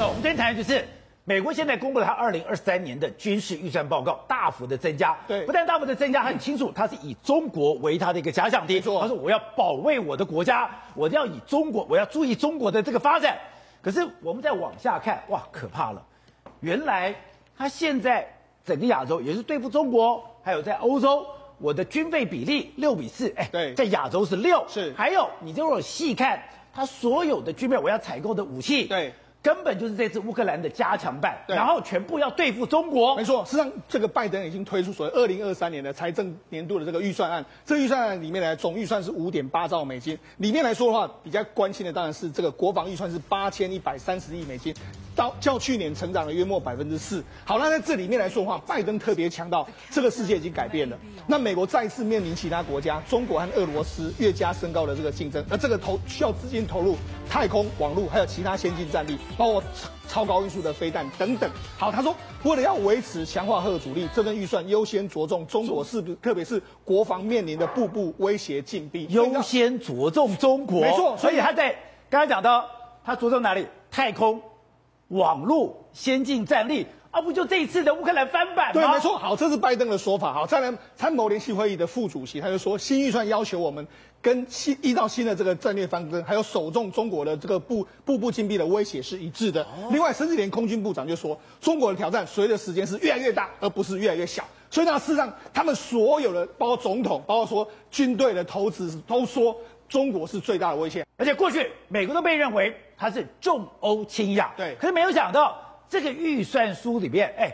那我们今天谈的就是美国现在公布了它二零二三年的军事预算报告，大幅的增加。对，不但大幅的增加，它很清楚，它是以中国为它的一个假想敌。他说我要保卫我的国家，我要以中国，我要注意中国的这个发展。可是我们再往下看，哇，可怕了！原来他现在整个亚洲也是对付中国，还有在欧洲，我的军费比例六比四，哎，对，在亚洲是六，是。还有你就如果细看，他所有的军备，我要采购的武器，对。根本就是这次乌克兰的加强版，对，然后全部要对付中国。没错，实际上这个拜登已经推出所谓二零二三年的财政年度的这个预算案，这个预算案里面呢总预算是五点八兆美金，里面来说的话，比较关心的当然是这个国防预算是八千一百三十亿美金，到较去年成长了约莫百分之四。好，那在这里面来说的话，拜登特别强调，这个世界已经改变了，那美国再次面临其他国家，中国和俄罗斯越加升高的这个竞争，而这个投需要资金投入太空、网络，还有其他先进战力，包括。超高音速的飞弹等等。好，他说，为了要维持强化核主力，这份预算优先着重中国，是不是？特别是国防面临的步步威胁禁闭，优先着重中国。没错，所以他在刚才讲到，他着重哪里？太空、网络、先进战力。啊，不就这一次的乌克兰翻版吗？对，没错。好，这是拜登的说法。好，再来参谋联席会议的副主席，他就说，新预算要求我们跟新依照新的这个战略方针，还有首重中国的这个步步步紧逼的威胁是一致的。哦、另外，甚至连空军部长就说，中国的挑战随着时间是越来越大，而不是越来越小。所以呢，事实上，他们所有的，包括总统，包括说军队的投资，都说中国是最大的威胁。而且过去美国都被认为它是重欧轻亚，对，可是没有想到。这个预算书里面，哎，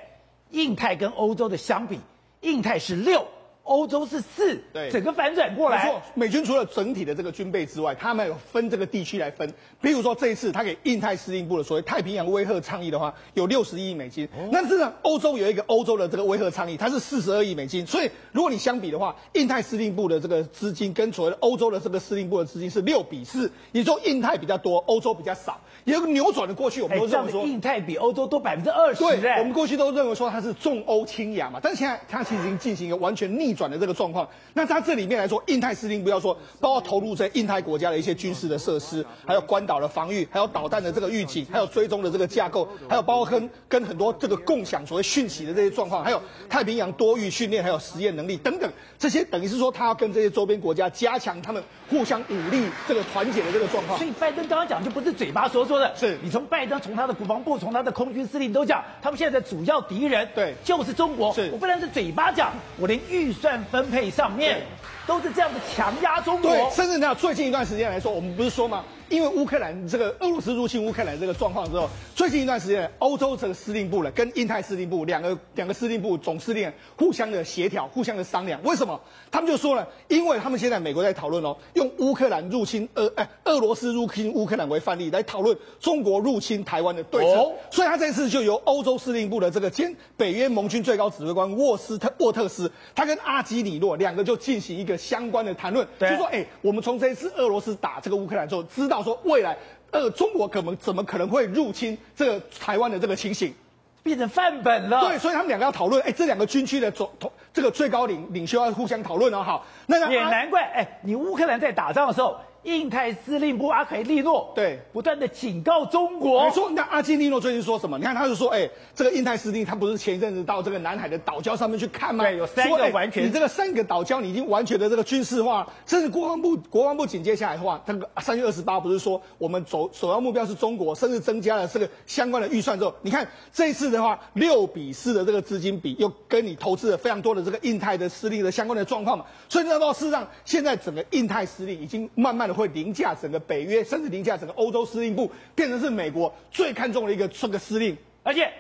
印太跟欧洲的相比，印太是六，欧洲是四，对，整个反转过来。没错，美军除了整体的这个军备之外，他们有分这个地区来分。比如说这一次，他给印太司令部的所谓太平洋威吓倡议的话，有六十亿美金。哦、那这个欧洲有一个欧洲的这个威吓倡议，它是四十二亿美金。所以如果你相比的话，印太司令部的这个资金跟所谓的欧洲的这个司令部的资金是六比四，也就印太比较多，欧洲比较少。有个扭转的过去，我们都认为说，印太比欧洲多百分之二十。对，我们过去都认为说它是重欧轻亚嘛，但是现在它其实已经进行一个完全逆转的这个状况。那它这里面来说，印太司令不要说，包括投入在印太国家的一些军事的设施，还有关岛的防御，还有导弹的这个预警，还有追踪的这个架构，还有包括跟跟很多这个共享所谓讯息的这些状况，还有太平洋多域训练，还有实验能力等等，这些等于是说，他要跟这些周边国家加强他们互相武力这个团结的这个状况。所以拜登刚刚讲就不是嘴巴说说的，是你从拜登从他的国防部，从他的空军司令都讲，他们现在的主要敌人对就是中国。是我不能是嘴巴讲，我连预算分配上面都是这样子强压中国。对，甚至呢，最近一段时间来说，我们不是说吗？因为乌克兰这个俄罗斯入侵乌克兰这个状况之后，最近一段时间，欧洲这个司令部呢，跟印太司令部两个两个司令部总司令互相的协调，互相的商量。为什么？他们就说了，因为他们现在美国在讨论哦，用乌克兰入侵俄哎俄罗斯入侵乌克兰为范例来讨论中国入侵台湾的对策。哦、所以他这次就由欧洲司令部的这个兼北约盟军最高指挥官沃斯特沃特斯，他跟阿基里诺两个就进行一个相关的谈论，就说哎，我们从这一次俄罗斯打这个乌克兰之后，知道。说未来，呃，中国可能怎么可能会入侵这个台湾的这个情形，变成范本了。对，所以他们两个要讨论，哎，这两个军区的总统，这个最高领领袖要互相讨论哦。好，那也难怪，哎，你乌克兰在打仗的时候。印太司令部阿奎利诺对不断的警告中国，没错。那阿基利诺最近说什么？你看，他就说，哎、欸，这个印太司令他不是前一阵子到这个南海的岛礁上面去看吗？对，有三个完全，欸、你这个三个岛礁你已经完全的这个军事化，甚至国防部国防部紧接下来的话，这个三月二十八不是说我们首首要目标是中国，甚至增加了这个相关的预算之后，你看这一次的话，六比四的这个资金比，又跟你投资了非常多的这个印太的司令的相关的状况嘛，所以那到事实上，现在整个印太司令已经慢慢的会凌驾整个。北约甚至凌驾整个欧洲司令部，变成是美国最看重的一个这个司令，而且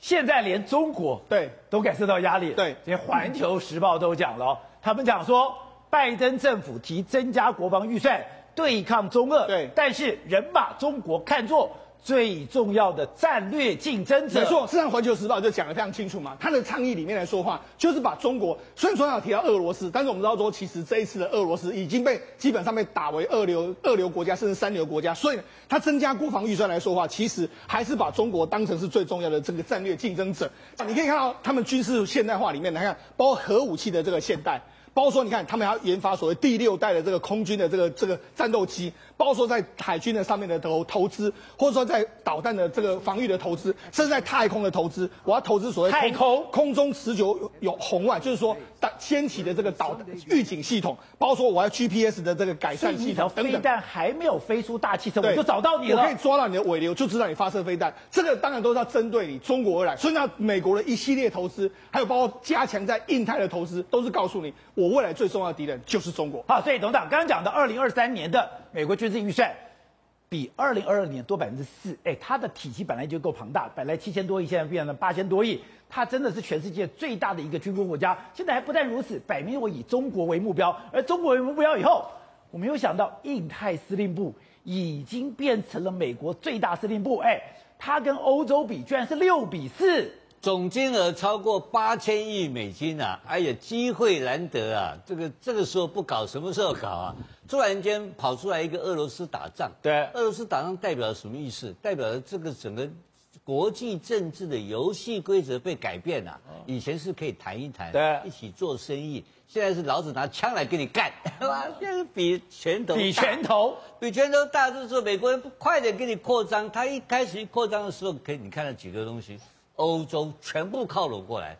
现在连中国对都感受到压力。对，连《环球时报》都讲了，他们讲说，拜登政府提增加国防预算对抗中俄，对，但是人把中国看作。最重要的战略竞争者，没错，事实上《环球时报》就讲得非常清楚嘛。他的倡议里面来说话，就是把中国虽然说要提到俄罗斯，但是我们知道说，其实这一次的俄罗斯已经被基本上被打为二流二流国家，甚至三流国家。所以他增加国防预算来说话，其实还是把中国当成是最重要的这个战略竞争者。你可以看到他们军事现代化里面，来看包括核武器的这个现代。包括说你看他们还要研发所谓第六代的这个空军的这个这个战斗机，包括说在海军的上面的投投资，或者说在导弹的这个防御的投资，甚至在太空的投资，我要投资所谓太空？空中持久有红外，就是说导掀起的这个导预警系统，包括说我要 GPS 的这个改善系统。等等。飞弹还没有飞出大气层，我就找到你了，我可以抓到你的尾流，就知道你发射飞弹。这个当然都是要针对你中国而来，所以那美国的一系列投资，还有包括加强在印太的投资，都是告诉你，我我未来最重要的敌人就是中国。好，所以董事长刚刚讲的二零二三年的美国军事预算，比二零二二年多百分之四。哎，它的体积本来就够庞大，本来七千多亿，现在变成了八千多亿。它真的是全世界最大的一个军工国家。现在还不但如此，摆明我以中国为目标，而中国为目标以后，我没有想到印太司令部已经变成了美国最大司令部。哎，它跟欧洲比，居然是六比四。总金额超过八千亿美金啊！哎呀，机会难得啊！这个这个时候不搞，什么时候搞啊？突然间跑出来一个俄罗斯打仗，对，俄罗斯打仗代表什么意思？代表了这个整个国际政治的游戏规则被改变了。以前是可以谈一谈，对，一起做生意，现在是老子拿枪来跟你干，哇！现在是比拳头，比拳头，比拳头大，就是说美国人不快点给你扩张。他一开始一扩张的时候，可以你看到几个东西。欧洲全部靠拢过来，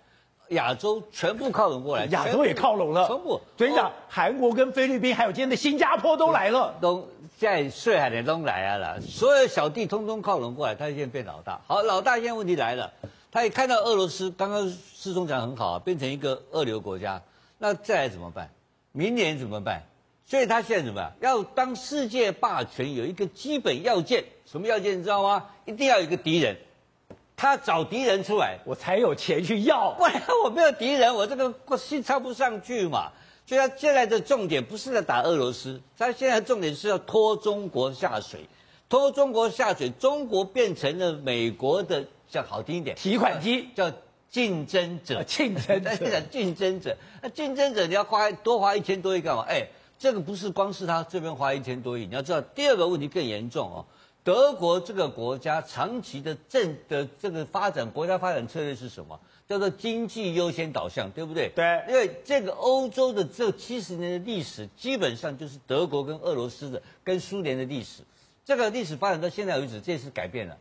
亚洲全部靠拢过来，亚洲也靠拢了。全部，所以讲，韩国跟菲律宾，还有今天的新加坡都来了，都在税海的都来啊了。所有小弟通通靠拢过来，他现在变老大。好，老大现在问题来了，他也看到俄罗斯，刚刚世聪讲很好啊，变成一个二流国家，那再来怎么办？明年怎么办？所以他现在怎么办？要当世界霸权，有一个基本要件，什么要件你知道吗？一定要有一个敌人。他找敌人出来，我才有钱去要。不然我没有敌人，我这个心插不上去嘛。所以他现在的重点不是在打俄罗斯，他现在的重点是要拖中国下水，拖中国下水，中国变成了美国的，叫好听一点，提款机，叫竞争者，竞争者，竞争者。那竞争者你要花多花一千多亿干嘛？哎，这个不是光是他这边花一千多亿，你要知道第二个问题更严重哦。德国这个国家长期的政的这个发展，国家发展策略是什么？叫做经济优先导向，对不对？对。因为这个欧洲的这七十年的历史，基本上就是德国跟俄罗斯的、跟苏联的历史。这个历史发展到现在为止，这次改变了。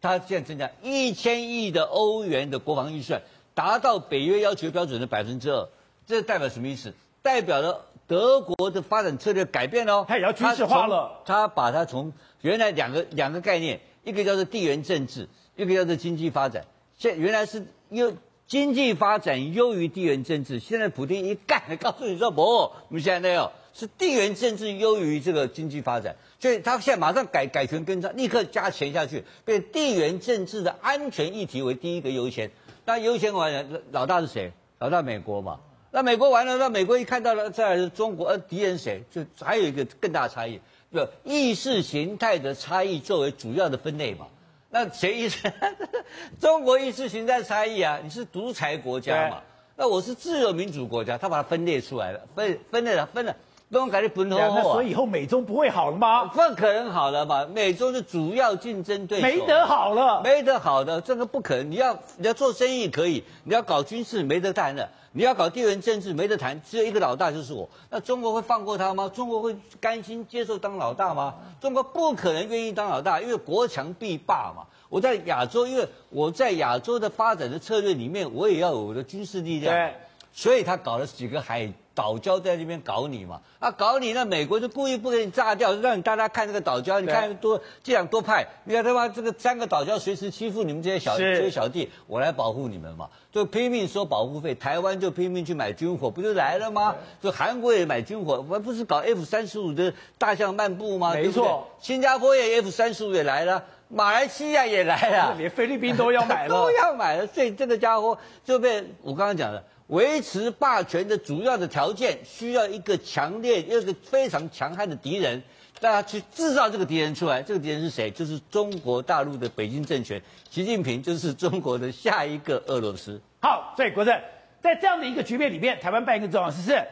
它现在增加一千亿的欧元的国防预算，达到北约要求标准的百分之二。这代表什么意思？代表了德国的发展策略改变了。它也要军事化了。它把它从原来两个两个概念，一个叫做地缘政治，一个叫做经济发展。现原来是优经济发展优于地缘政治，现在普京一干，告诉你说不，我们现在没有，是地缘政治优于这个经济发展，所以他现在马上改改权更张，立刻加钱下去，变地缘政治的安全议题为第一个优先。那优先完了，老大是谁？老大美国嘛。那美国完了，那美国一看到了，在中国，呃，敌人谁？就还有一个更大的差异。就意识形态的差异作为主要的分类嘛，那谁意识？中国意识形态差异啊，你是独裁国家嘛？那我是自由民主国家，他把它分裂出来了，分分类了，分了，不用改的分后后所以以后美中不会好了吗？不可能好了嘛，美中是主要竞争对手，没得好了，没得好的，这个不可能。你要你要做生意可以，你要搞军事没得谈的。你要搞地缘政治没得谈，只有一个老大就是我。那中国会放过他吗？中国会甘心接受当老大吗？中国不可能愿意当老大，因为国强必霸嘛。我在亚洲，因为我在亚洲的发展的策略里面，我也要有我的军事力量。对，所以他搞了几个海。岛礁在那边搞你嘛？啊，搞你那美国就故意不给你炸掉，让你大家看这个岛礁，你看多这样多派，你看他妈这个三个岛礁随时欺负你们这些小这些小弟，我来保护你们嘛，就拼命收保护费，台湾就拼命去买军火，不就来了吗？就韩国也买军火，我不是搞 F 三十五的大象漫步吗？没错，新加坡也 F 三十五也来了，马来西亚也来了，连菲律宾都要买了，都要买了，所以这个家伙就被我刚刚讲的。维持霸权的主要的条件，需要一个强烈、一个非常强悍的敌人，大家去制造这个敌人出来。这个敌人是谁？就是中国大陆的北京政权，习近平就是中国的下一个俄罗斯。好，所以国正在这样的一个局面里面，台湾扮演一个重要的事是，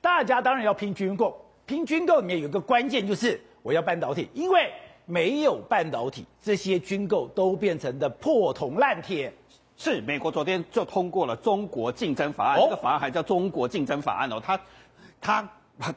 大家当然要拼军购，拼军购里面有一个关键就是我要半导体，因为没有半导体，这些军购都变成的破铜烂铁。是美国昨天就通过了中国竞争法案，哦、这个法案还叫中国竞争法案哦，它它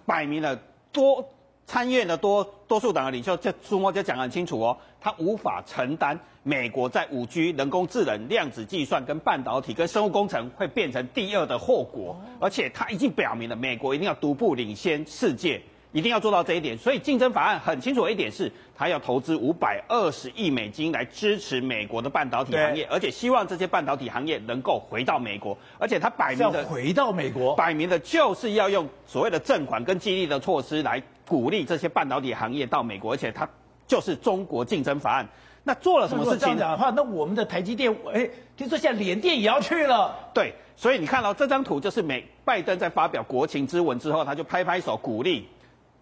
摆明了多参院的多多数党的领袖这苏莫就讲得很清楚哦，他无法承担美国在五 G、人工智能、量子计算、跟半导体、跟生物工程会变成第二的后果，而且他已经表明了美国一定要独步领先世界。一定要做到这一点，所以竞争法案很清楚的一点是，他要投资五百二十亿美金来支持美国的半导体行业，而且希望这些半导体行业能够回到美国，而且他摆明的回到美国，摆明的就是要用所谓的赠款跟激励的措施来鼓励这些半导体行业到美国，而且他就是中国竞争法案。那做了什么事情？这样讲的话，那我们的台积电，哎，听说现在联电也要去了。对，所以你看到这张图，就是美拜登在发表国情之文之后，他就拍拍手鼓励。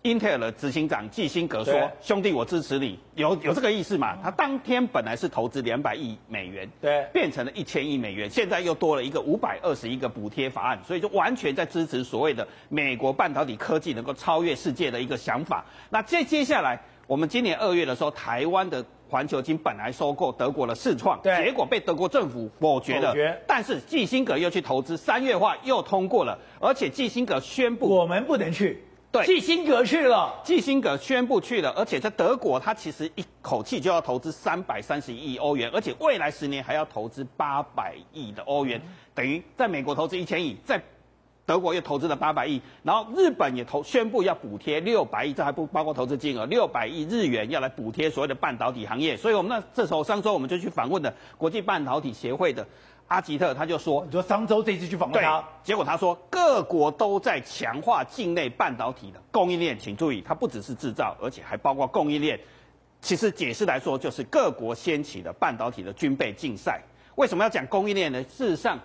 英特尔的执行长季辛格说：“兄弟，我支持你，有有这个意思嘛？他当天本来是投资两百亿美元，对，变成了一千亿美元，现在又多了一个五百二十亿个补贴法案，所以就完全在支持所谓的美国半导体科技能够超越世界的一个想法。那接接下来，我们今年二月的时候，台湾的环球金本来收购德国的世创，对，结果被德国政府否决了，否决。但是季辛格又去投资，三月化又通过了，而且季辛格宣布我们不能去。”对，基辛格去了，基辛格宣布去了，而且在德国，他其实一口气就要投资三百三十亿欧元，而且未来十年还要投资八百亿的欧元，等于在美国投资一千亿，在德国又投资了八百亿，然后日本也投宣布要补贴六百亿，这还不包括投资金额，六百亿日元要来补贴所谓的半导体行业，所以我们那这时候上周我们就去访问了国际半导体协会的。阿吉特他就说：“你说商周这次去访问他，结果他说各国都在强化境内半导体的供应链，请注意，它不只是制造，而且还包括供应链。其实解释来说，就是各国掀起的半导体的军备竞赛。为什么要讲供应链呢？事实上，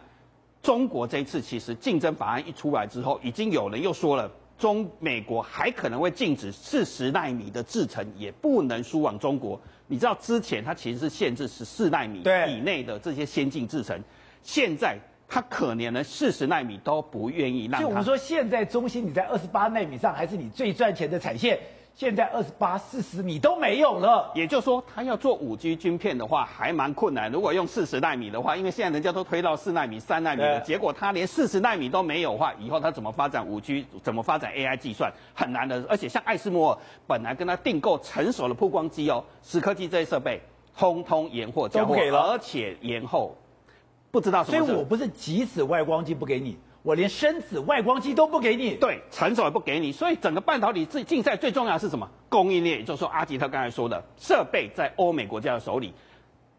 中国这一次其实竞争法案一出来之后，已经有人又说了，中美国还可能会禁止四十纳米的制程，也不能输往中国。你知道之前它其实是限制十四纳米以内的这些先进制程。”现在它可怜的四十纳米都不愿意让。就我们说，现在中芯你在二十八纳米上还是你最赚钱的产线，现在二十八、四十米都没有了。也就是说，他要做五 G 晶片的话，还蛮困难。如果用四十纳米的话，因为现在人家都推到四纳米、三纳米了，结果他连四十纳米都没有的话，以后他怎么发展五 G？怎么发展 AI 计算？很难的。而且像爱斯摩尔本来跟他订购成熟的曝光机哦，石科技这些设备，通通延货交货，而且延后。不知道什么，所以我不是即使外光机不给你，我连深紫外光机都不给你。对，成熟也不给你。所以整个半导体最竞赛最重要的是什么？供应链，也就是说阿吉特刚才说的，设备在欧美国家的手里，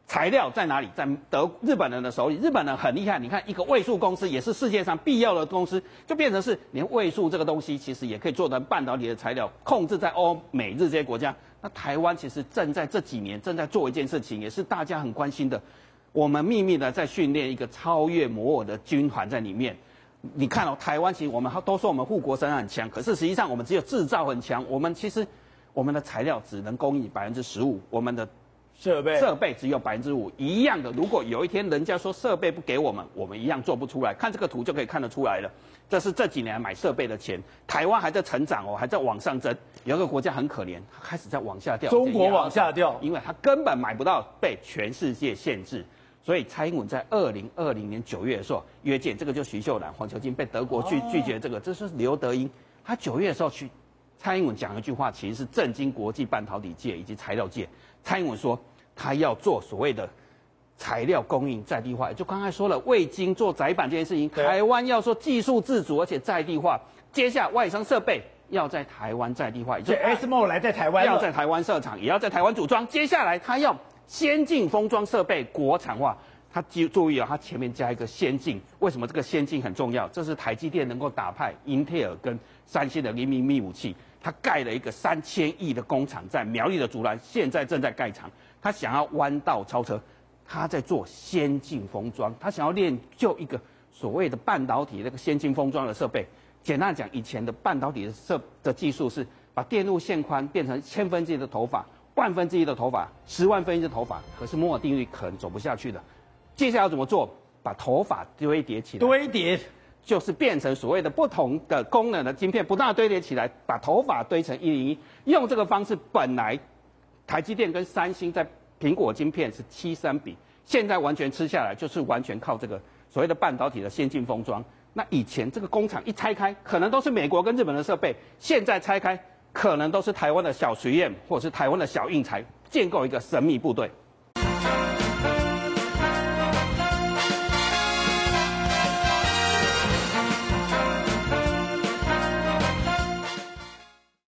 材料在哪里？在德日本人的手里。日本人很厉害，你看一个位数公司也是世界上必要的公司，就变成是连位数这个东西其实也可以做成半导体的材料，控制在欧美日这些国家。那台湾其实正在这几年正在做一件事情，也是大家很关心的。我们秘密的在训练一个超越摩尔的军团在里面。你看哦，台湾其实我们都说我们护国神山很强，可是实际上我们只有制造很强。我们其实我们的材料只能供应百分之十五，我们的设备设备只有百分之五。一样的，如果有一天人家说设备不给我们，我们一样做不出来。看这个图就可以看得出来了。这是这几年买设备的钱。台湾还在成长哦，还在往上增。有一个国家很可怜，它开始在往下掉。中国往下掉，因为它根本买不到，被全世界限制。所以蔡英文在二零二零年九月的时候约见，这个就徐秀兰、黄球晶被德国拒拒绝，这个这是刘德英。他九月的时候去，蔡英文讲一句话，其实是震惊国际半导体界以及材料界。蔡英文说，他要做所谓的材料供应在地化，就刚才说了，未经做载板这件事情，台湾要说技术自主而且在地化，接下外商设备要在台湾在地化，就 ASMO 来在台湾，要在台湾设厂，也要在台湾组装，接下来他要。先进封装设备国产化，他注注意啊，他前面加一个先进，为什么这个先进很重要？这是台积电能够打败英特尔跟三星的零秘密武器。他盖了一个三千亿的工厂在苗栗的竹篮，现在正在盖厂。他想要弯道超车，他在做先进封装，他想要练就一个所谓的半导体那个先进封装的设备。简单讲，以前的半导体的设的技术是把电路线宽变成千分之一的头发。万分之一的头发，十万分之一的头发，可是摩尔定律可能走不下去的。接下来要怎么做？把头发堆叠起来，堆叠就是变成所谓的不同的功能的晶片，不断堆叠起来，把头发堆成一零一。用这个方式，本来台积电跟三星在苹果晶片是七三比，现在完全吃下来，就是完全靠这个所谓的半导体的先进封装。那以前这个工厂一拆开，可能都是美国跟日本的设备，现在拆开可能都是台湾的小学院或者是台湾的小英才建构一个神秘部队。